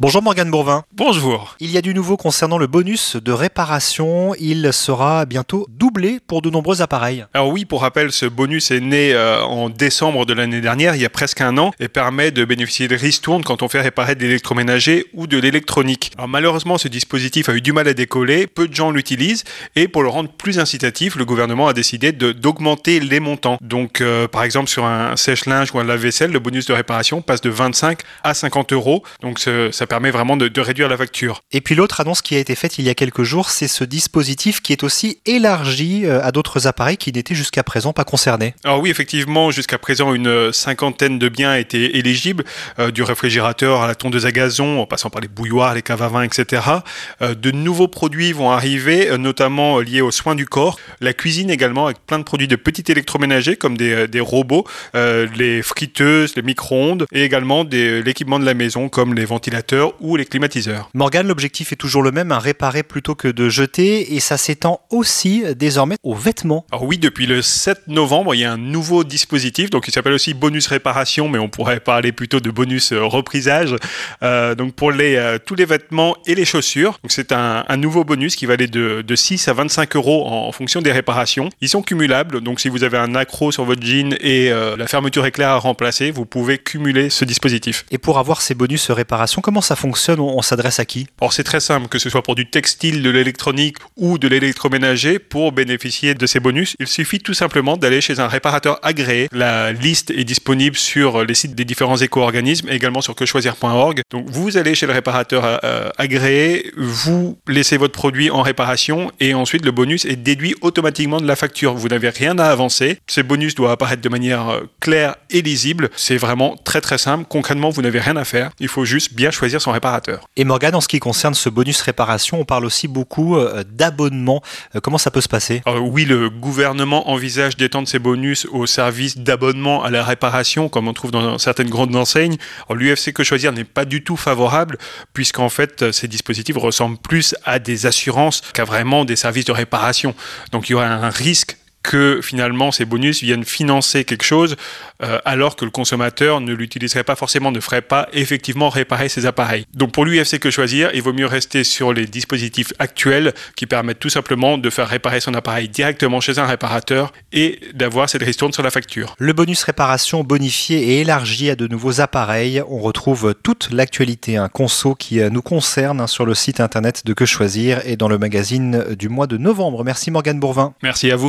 Bonjour Morgane Bourvin. Bonjour. Il y a du nouveau concernant le bonus de réparation. Il sera bientôt doublé pour de nombreux appareils. Alors oui, pour rappel, ce bonus est né euh, en décembre de l'année dernière, il y a presque un an, et permet de bénéficier de ristournes quand on fait réparer de l'électroménager ou de l'électronique. Alors malheureusement, ce dispositif a eu du mal à décoller, peu de gens l'utilisent, et pour le rendre plus incitatif, le gouvernement a décidé d'augmenter les montants. Donc euh, par exemple sur un sèche-linge ou un lave-vaisselle, le bonus de réparation passe de 25 à 50 euros. Donc ça permet vraiment de, réduire la facture. Et puis l'autre annonce qui a été faite il y a quelques jours, c'est ce dispositif qui est aussi élargi euh, à d'autres appareils qui n'étaient jusqu'à présent pas concernés. Alors oui, effectivement, jusqu'à présent, une cinquantaine de biens étaient éligibles, euh, du réfrigérateur à la tondeuse à gazon, en passant par les bouilloires, les caves à vin, etc. Euh, de nouveaux produits vont arriver, notamment liés aux soins du corps, la cuisine également, avec plein de produits de petits électroménagers comme des, des robots, les friteuses, les micro-ondes, et également l'équipement de la maison comme les ventilateurs ou les climatiseurs. Morgane, l'objectif est toujours le même, à réparer plutôt que de jeter, et ça s'étend aussi désormais aux vêtements. Alors oui, depuis le 7 novembre, il y a un nouveau dispositif, donc il s'appelle aussi bonus réparation, mais on pourrait parler plutôt de bonus euh, reprisage. Euh, donc pour les, euh, tous les vêtements et les chaussures, donc c'est un, nouveau bonus qui va aller de, de 6 à 25 euros en, fonction des réparations. Ils sont cumulables, donc si vous avez un accro sur votre jean et la fermeture éclair à remplacer, vous pouvez cumuler ce dispositif. Et pour avoir ces bonus réparation, comment ça fonctionne On, s'adresse à qui? Alors c'est très simple, que ce soit pour du textile, de l'électronique ou de l'électroménager, pour bénéficier de ces bonus, il suffit tout simplement d'aller chez un réparateur agréé. La liste est disponible sur les sites des différents éco-organismes, également sur quechoisir.org. Donc vous allez chez le réparateur euh, agréé, vous laissez votre produit en réparation et ensuite le bonus est déduit automatiquement de la facture. Vous n'avez rien à avancer. Ces bonus doivent apparaître de manière euh, claire et lisible. C'est vraiment très très simple. Concrètement, vous n'avez rien à faire. Il faut juste bien choisir son réparateur. Et Morgane, en ce qui concerne ce bonus réparation, on parle aussi beaucoup euh, d'abonnement. Euh, comment ça peut se passer? Oui, le gouvernement envisage d'étendre ces bonus au service d'abonnement à la réparation, comme on trouve dans certaines grandes enseignes. L'UFC Que Choisir n'est pas du tout favorable, puisqu'en fait, ces dispositifs ressemblent plus à des assurances qu'à vraiment des services de réparation. Donc il y aura un risque que finalement ces bonus viennent financer quelque chose euh, alors que le consommateur ne l'utiliserait pas forcément, ne ferait pas effectivement réparer ses appareils. Donc pour l'UFC que choisir, il vaut mieux rester sur les dispositifs actuels qui permettent tout simplement de faire réparer son appareil directement chez un réparateur et d'avoir cette ristourne sur la facture. Le bonus réparation bonifié et élargi à de nouveaux appareils. On retrouve toute l'actualité, un conso qui euh, nous concerne hein, sur le site internet de Que choisir et dans le magazine du mois de novembre. Merci Morgane Bourvin. Merci à vous.